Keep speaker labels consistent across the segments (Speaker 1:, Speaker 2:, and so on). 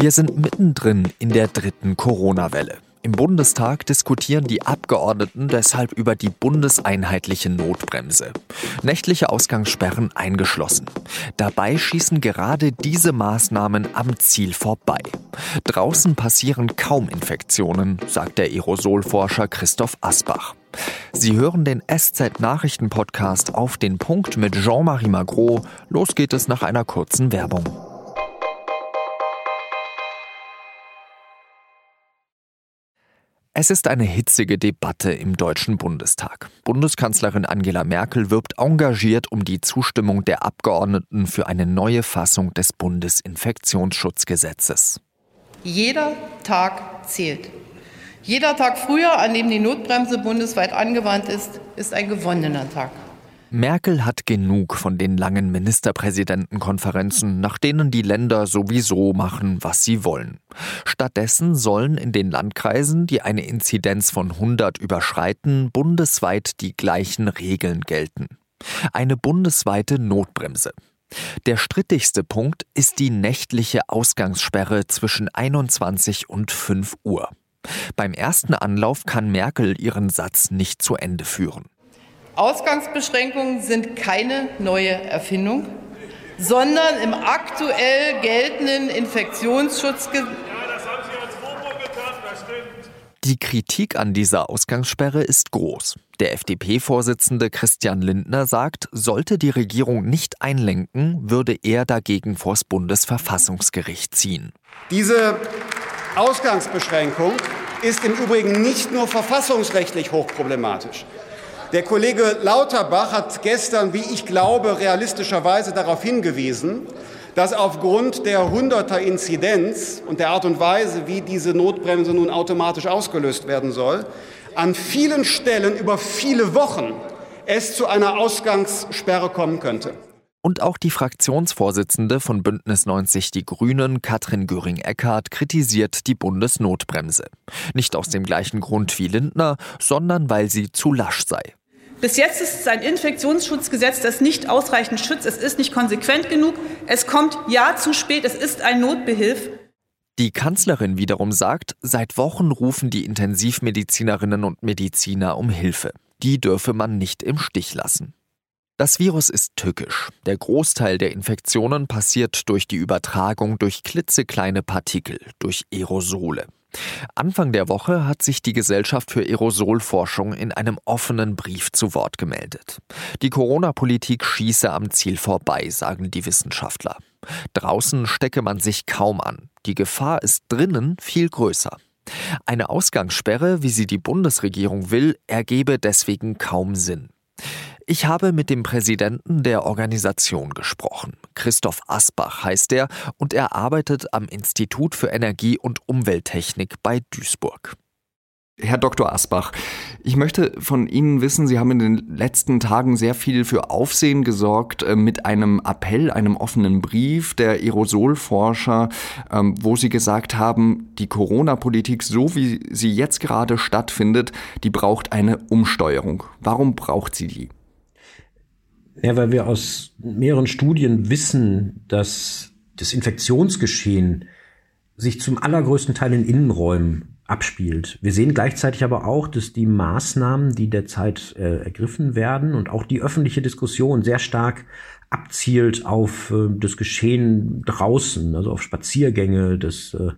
Speaker 1: Wir sind mittendrin in der dritten Corona-Welle. Im Bundestag diskutieren die Abgeordneten deshalb über die bundeseinheitliche Notbremse. Nächtliche Ausgangssperren eingeschlossen. Dabei schießen gerade diese Maßnahmen am Ziel vorbei. Draußen passieren kaum Infektionen, sagt der Aerosolforscher Christoph Asbach. Sie hören den SZ-Nachrichten-Podcast auf den Punkt mit Jean-Marie Magro. Los geht es nach einer kurzen Werbung. Es ist eine hitzige Debatte im Deutschen Bundestag. Bundeskanzlerin Angela Merkel wirbt engagiert um die Zustimmung der Abgeordneten für eine neue Fassung des Bundesinfektionsschutzgesetzes.
Speaker 2: Jeder Tag zählt. Jeder Tag früher, an dem die Notbremse bundesweit angewandt ist, ist ein gewonnener Tag.
Speaker 1: Merkel hat genug von den langen Ministerpräsidentenkonferenzen, nach denen die Länder sowieso machen, was sie wollen. Stattdessen sollen in den Landkreisen, die eine Inzidenz von 100 überschreiten, bundesweit die gleichen Regeln gelten. Eine bundesweite Notbremse. Der strittigste Punkt ist die nächtliche Ausgangssperre zwischen 21 und 5 Uhr. Beim ersten Anlauf kann Merkel ihren Satz nicht zu Ende führen.
Speaker 2: Ausgangsbeschränkungen sind keine neue Erfindung, sondern im aktuell geltenden Infektionsschutzgesetz.
Speaker 1: Die Kritik an dieser Ausgangssperre ist groß. Der FDP-Vorsitzende Christian Lindner sagt, sollte die Regierung nicht einlenken, würde er dagegen vors Bundesverfassungsgericht ziehen.
Speaker 3: Diese Ausgangsbeschränkung ist im Übrigen nicht nur verfassungsrechtlich hochproblematisch. Der Kollege Lauterbach hat gestern, wie ich glaube, realistischerweise darauf hingewiesen, dass aufgrund der 100er Inzidenz und der Art und Weise, wie diese Notbremse nun automatisch ausgelöst werden soll, an vielen Stellen über viele Wochen es zu einer Ausgangssperre kommen könnte.
Speaker 1: Und auch die Fraktionsvorsitzende von Bündnis 90 Die Grünen, Katrin Göring-Eckardt, kritisiert die Bundesnotbremse. Nicht aus dem gleichen Grund wie Lindner, sondern weil sie zu lasch sei.
Speaker 4: Bis jetzt ist es ein Infektionsschutzgesetz, das nicht ausreichend schützt. Es ist nicht konsequent genug. Es kommt ja zu spät. Es ist ein Notbehilf.
Speaker 1: Die Kanzlerin wiederum sagt, seit Wochen rufen die Intensivmedizinerinnen und Mediziner um Hilfe. Die dürfe man nicht im Stich lassen. Das Virus ist tückisch. Der Großteil der Infektionen passiert durch die Übertragung durch klitzekleine Partikel, durch Aerosole. Anfang der Woche hat sich die Gesellschaft für Aerosolforschung in einem offenen Brief zu Wort gemeldet. Die Corona-Politik schieße am Ziel vorbei, sagen die Wissenschaftler. Draußen stecke man sich kaum an. Die Gefahr ist drinnen viel größer. Eine Ausgangssperre, wie sie die Bundesregierung will, ergebe deswegen kaum Sinn. Ich habe mit dem Präsidenten der Organisation gesprochen. Christoph Asbach heißt er und er arbeitet am Institut für Energie und Umwelttechnik bei Duisburg.
Speaker 5: Herr Dr. Asbach, ich möchte von Ihnen wissen, Sie haben in den letzten Tagen sehr viel für Aufsehen gesorgt äh, mit einem Appell, einem offenen Brief der Aerosolforscher, ähm, wo Sie gesagt haben, die Corona-Politik, so wie sie jetzt gerade stattfindet, die braucht eine Umsteuerung. Warum braucht sie die?
Speaker 6: Ja, weil wir aus mehreren Studien wissen, dass das Infektionsgeschehen sich zum allergrößten Teil in Innenräumen abspielt. Wir sehen gleichzeitig aber auch, dass die Maßnahmen, die derzeit äh, ergriffen werden und auch die öffentliche Diskussion sehr stark abzielt auf äh, das Geschehen draußen, also auf Spaziergänge, dass äh,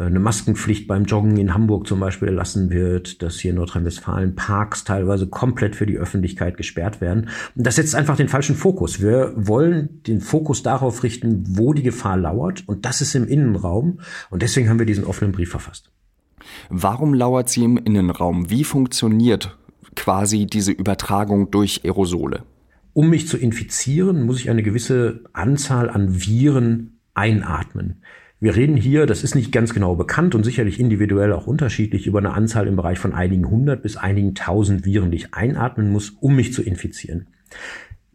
Speaker 6: eine Maskenpflicht beim Joggen in Hamburg zum Beispiel erlassen wird, dass hier in Nordrhein-Westfalen Parks teilweise komplett für die Öffentlichkeit gesperrt werden. Und das setzt einfach den falschen Fokus. Wir wollen den Fokus darauf richten, wo die Gefahr lauert, und das ist im Innenraum. Und deswegen haben wir diesen offenen Brief verfasst.
Speaker 5: Warum lauert sie im Innenraum? Wie funktioniert quasi diese Übertragung durch Aerosole?
Speaker 6: Um mich zu infizieren, muss ich eine gewisse Anzahl an Viren einatmen. Wir reden hier, das ist nicht ganz genau bekannt und sicherlich individuell auch unterschiedlich, über eine Anzahl im Bereich von einigen hundert bis einigen tausend Viren, die ich einatmen muss, um mich zu infizieren.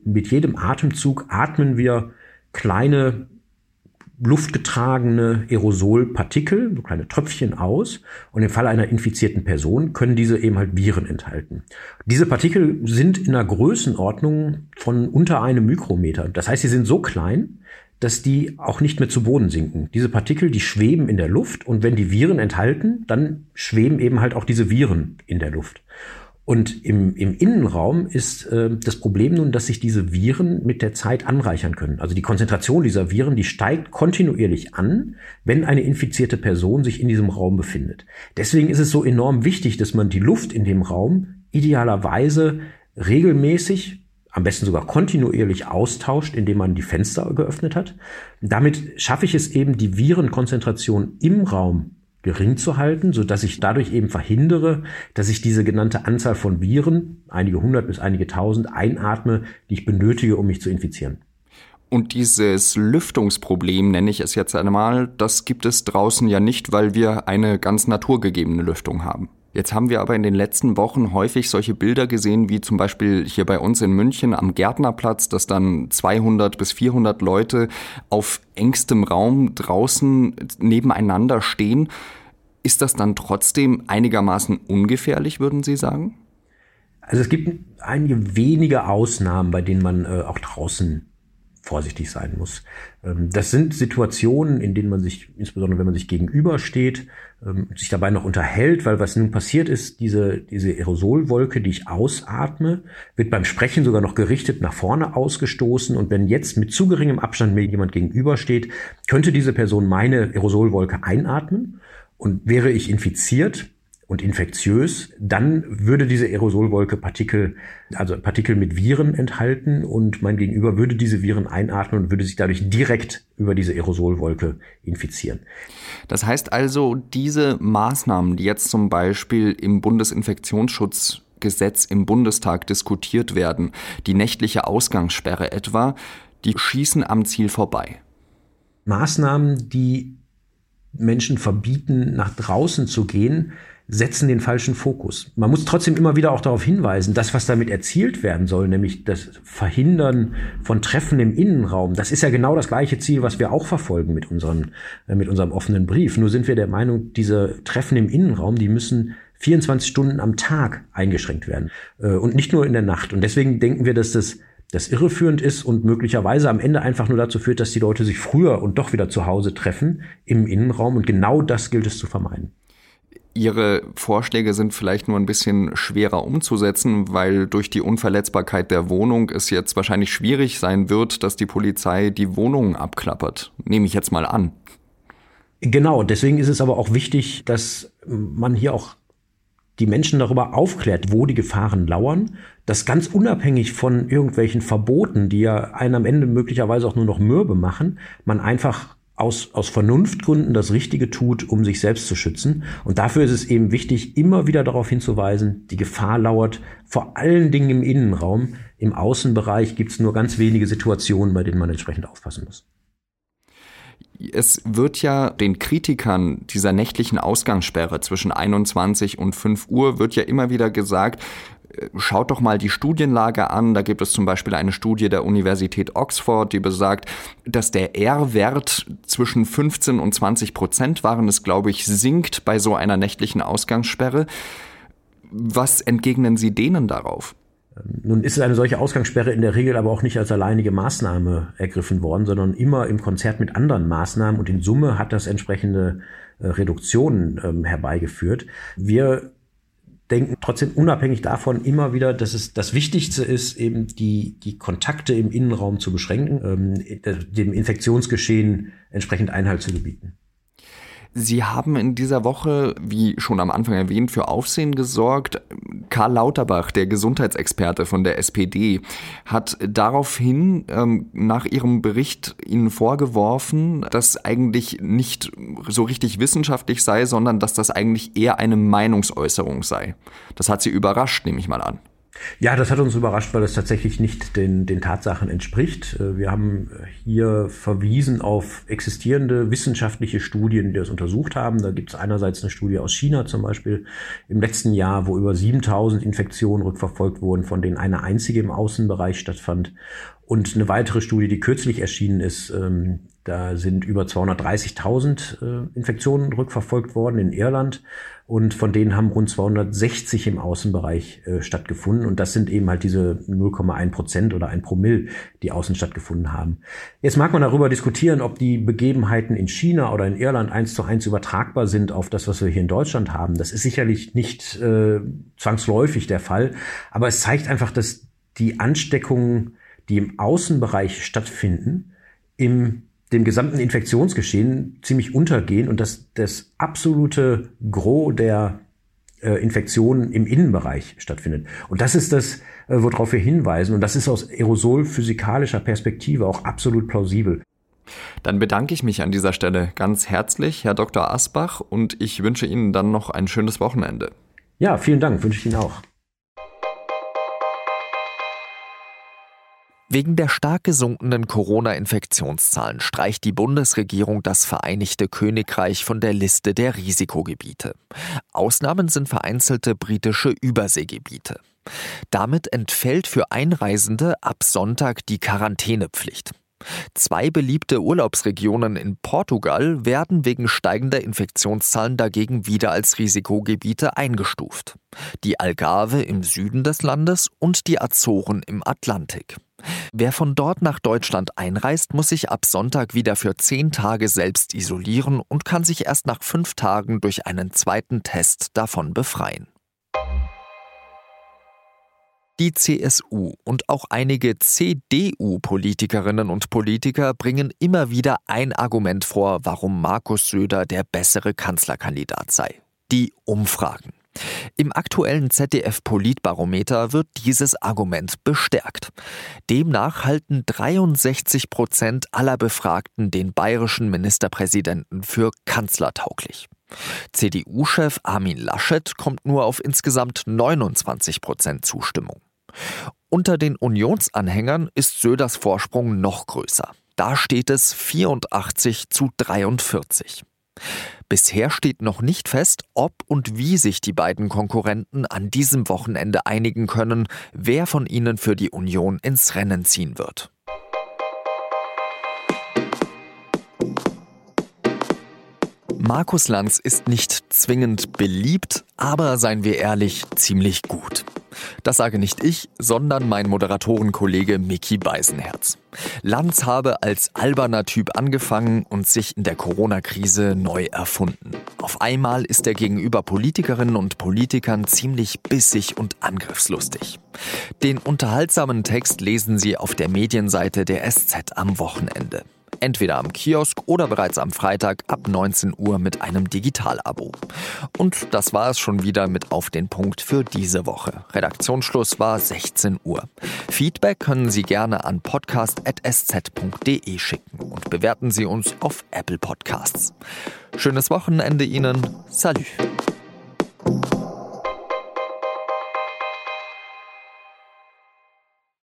Speaker 6: Mit jedem Atemzug atmen wir kleine luftgetragene Aerosolpartikel, so kleine Tröpfchen aus. Und im Falle einer infizierten Person können diese eben halt Viren enthalten. Diese Partikel sind in einer Größenordnung von unter einem Mikrometer. Das heißt, sie sind so klein, dass die auch nicht mehr zu Boden sinken. Diese Partikel, die schweben in der Luft und wenn die Viren enthalten, dann schweben eben halt auch diese Viren in der Luft. Und im, im Innenraum ist äh, das Problem nun, dass sich diese Viren mit der Zeit anreichern können. Also die Konzentration dieser Viren, die steigt kontinuierlich an, wenn eine infizierte Person sich in diesem Raum befindet. Deswegen ist es so enorm wichtig, dass man die Luft in dem Raum idealerweise regelmäßig am besten sogar kontinuierlich austauscht, indem man die Fenster geöffnet hat. Damit schaffe ich es eben, die Virenkonzentration im Raum gering zu halten, so dass ich dadurch eben verhindere, dass ich diese genannte Anzahl von Viren, einige hundert bis einige tausend, einatme, die ich benötige, um mich zu infizieren.
Speaker 5: Und dieses Lüftungsproblem, nenne ich es jetzt einmal, das gibt es draußen ja nicht, weil wir eine ganz naturgegebene Lüftung haben. Jetzt haben wir aber in den letzten Wochen häufig solche Bilder gesehen, wie zum Beispiel hier bei uns in München am Gärtnerplatz, dass dann 200 bis 400 Leute auf engstem Raum draußen nebeneinander stehen. Ist das dann trotzdem einigermaßen ungefährlich, würden Sie sagen?
Speaker 6: Also es gibt einige wenige Ausnahmen, bei denen man äh, auch draußen vorsichtig sein muss. Ähm, das sind Situationen, in denen man sich, insbesondere wenn man sich gegenübersteht, ähm, sich dabei noch unterhält, weil was nun passiert ist, diese, diese Aerosolwolke, die ich ausatme, wird beim Sprechen sogar noch gerichtet nach vorne ausgestoßen und wenn jetzt mit zu geringem Abstand mir jemand gegenübersteht, könnte diese Person meine Aerosolwolke einatmen und wäre ich infiziert, und infektiös, dann würde diese Aerosolwolke Partikel, also Partikel mit Viren enthalten und mein Gegenüber würde diese Viren einatmen und würde sich dadurch direkt über diese Aerosolwolke infizieren.
Speaker 5: Das heißt also, diese Maßnahmen, die jetzt zum Beispiel im Bundesinfektionsschutzgesetz im Bundestag diskutiert werden, die nächtliche Ausgangssperre etwa, die schießen am Ziel vorbei.
Speaker 6: Maßnahmen, die Menschen verbieten, nach draußen zu gehen, setzen den falschen Fokus. Man muss trotzdem immer wieder auch darauf hinweisen, das, was damit erzielt werden soll, nämlich das Verhindern von Treffen im Innenraum, das ist ja genau das gleiche Ziel, was wir auch verfolgen mit, unseren, äh, mit unserem offenen Brief. Nur sind wir der Meinung, diese Treffen im Innenraum, die müssen 24 Stunden am Tag eingeschränkt werden äh, und nicht nur in der Nacht. Und deswegen denken wir, dass das das irreführend ist und möglicherweise am Ende einfach nur dazu führt, dass die Leute sich früher und doch wieder zu Hause treffen im Innenraum. Und genau das gilt es zu vermeiden.
Speaker 5: Ihre Vorschläge sind vielleicht nur ein bisschen schwerer umzusetzen, weil durch die Unverletzbarkeit der Wohnung es jetzt wahrscheinlich schwierig sein wird, dass die Polizei die Wohnungen abklappert. Nehme ich jetzt mal an.
Speaker 6: Genau, deswegen ist es aber auch wichtig, dass man hier auch die Menschen darüber aufklärt, wo die Gefahren lauern, dass ganz unabhängig von irgendwelchen Verboten, die ja einen am Ende möglicherweise auch nur noch mürbe machen, man einfach aus, aus Vernunftgründen das Richtige tut, um sich selbst zu schützen. Und dafür ist es eben wichtig, immer wieder darauf hinzuweisen, die Gefahr lauert vor allen Dingen im Innenraum. Im Außenbereich gibt es nur ganz wenige Situationen, bei denen man entsprechend aufpassen muss.
Speaker 5: Es wird ja den Kritikern dieser nächtlichen Ausgangssperre zwischen 21 und 5 Uhr wird ja immer wieder gesagt, schaut doch mal die Studienlage an. Da gibt es zum Beispiel eine Studie der Universität Oxford, die besagt, dass der R-Wert zwischen 15 und 20 Prozent waren es, glaube ich, sinkt bei so einer nächtlichen Ausgangssperre. Was entgegnen Sie denen darauf?
Speaker 6: Nun ist eine solche Ausgangssperre in der Regel aber auch nicht als alleinige Maßnahme ergriffen worden, sondern immer im Konzert mit anderen Maßnahmen und in Summe hat das entsprechende äh, Reduktionen ähm, herbeigeführt. Wir denken trotzdem unabhängig davon immer wieder, dass es das Wichtigste ist, eben die, die Kontakte im Innenraum zu beschränken, ähm, dem Infektionsgeschehen entsprechend Einhalt zu gebieten.
Speaker 5: Sie haben in dieser Woche, wie schon am Anfang erwähnt, für Aufsehen gesorgt. Karl Lauterbach, der Gesundheitsexperte von der SPD, hat daraufhin ähm, nach ihrem Bericht Ihnen vorgeworfen, dass eigentlich nicht so richtig wissenschaftlich sei, sondern dass das eigentlich eher eine Meinungsäußerung sei. Das hat Sie überrascht, nehme ich mal an.
Speaker 6: Ja, das hat uns überrascht, weil es tatsächlich nicht den, den Tatsachen entspricht. Äh, wir haben hier verwiesen auf existierende wissenschaftliche Studien, die das untersucht haben. Da gibt es einerseits eine Studie aus China zum Beispiel im letzten Jahr, wo über 7000 Infektionen rückverfolgt wurden, von denen eine einzige im Außenbereich stattfand. Und eine weitere Studie, die kürzlich erschienen ist, ähm, da sind über 230.000 äh, Infektionen rückverfolgt worden in Irland und von denen haben rund 260 im Außenbereich äh, stattgefunden und das sind eben halt diese 0,1 Prozent oder ein Promille, die außen stattgefunden haben. Jetzt mag man darüber diskutieren, ob die Begebenheiten in China oder in Irland eins zu eins übertragbar sind auf das, was wir hier in Deutschland haben. Das ist sicherlich nicht äh, zwangsläufig der Fall, aber es zeigt einfach, dass die Ansteckungen, die im Außenbereich stattfinden, im dem gesamten Infektionsgeschehen ziemlich untergehen und dass das absolute Gros der äh, Infektionen im Innenbereich stattfindet. Und das ist das, äh, worauf wir hinweisen. Und das ist aus aerosolphysikalischer Perspektive auch absolut plausibel.
Speaker 5: Dann bedanke ich mich an dieser Stelle ganz herzlich, Herr Dr. Asbach, und ich wünsche Ihnen dann noch ein schönes Wochenende.
Speaker 6: Ja, vielen Dank, wünsche ich Ihnen auch.
Speaker 1: Wegen der stark gesunkenen Corona-Infektionszahlen streicht die Bundesregierung das Vereinigte Königreich von der Liste der Risikogebiete. Ausnahmen sind vereinzelte britische Überseegebiete. Damit entfällt für Einreisende ab Sonntag die Quarantänepflicht. Zwei beliebte Urlaubsregionen in Portugal werden wegen steigender Infektionszahlen dagegen wieder als Risikogebiete eingestuft. Die Algarve im Süden des Landes und die Azoren im Atlantik. Wer von dort nach Deutschland einreist, muss sich ab Sonntag wieder für zehn Tage selbst isolieren und kann sich erst nach fünf Tagen durch einen zweiten Test davon befreien. Die CSU und auch einige CDU-Politikerinnen und Politiker bringen immer wieder ein Argument vor, warum Markus Söder der bessere Kanzlerkandidat sei. Die Umfragen. Im aktuellen ZDF-Politbarometer wird dieses Argument bestärkt. Demnach halten 63 Prozent aller Befragten den bayerischen Ministerpräsidenten für kanzlertauglich. CDU-Chef Armin Laschet kommt nur auf insgesamt 29 Prozent Zustimmung. Unter den Unionsanhängern ist Söders Vorsprung noch größer. Da steht es 84 zu 43. Bisher steht noch nicht fest, ob und wie sich die beiden Konkurrenten an diesem Wochenende einigen können, wer von ihnen für die Union ins Rennen ziehen wird. Markus Lanz ist nicht zwingend beliebt, aber seien wir ehrlich, ziemlich gut. Das sage nicht ich, sondern mein Moderatorenkollege Mickey Beisenherz. Lanz habe als alberner Typ angefangen und sich in der Corona-Krise neu erfunden. Auf einmal ist er gegenüber Politikerinnen und Politikern ziemlich bissig und angriffslustig. Den unterhaltsamen Text lesen Sie auf der Medienseite der SZ am Wochenende entweder am Kiosk oder bereits am Freitag ab 19 Uhr mit einem Digitalabo. Und das war es schon wieder mit auf den Punkt für diese Woche. Redaktionsschluss war 16 Uhr. Feedback können Sie gerne an podcast.sz.de schicken und bewerten Sie uns auf Apple Podcasts. Schönes Wochenende Ihnen. Salut.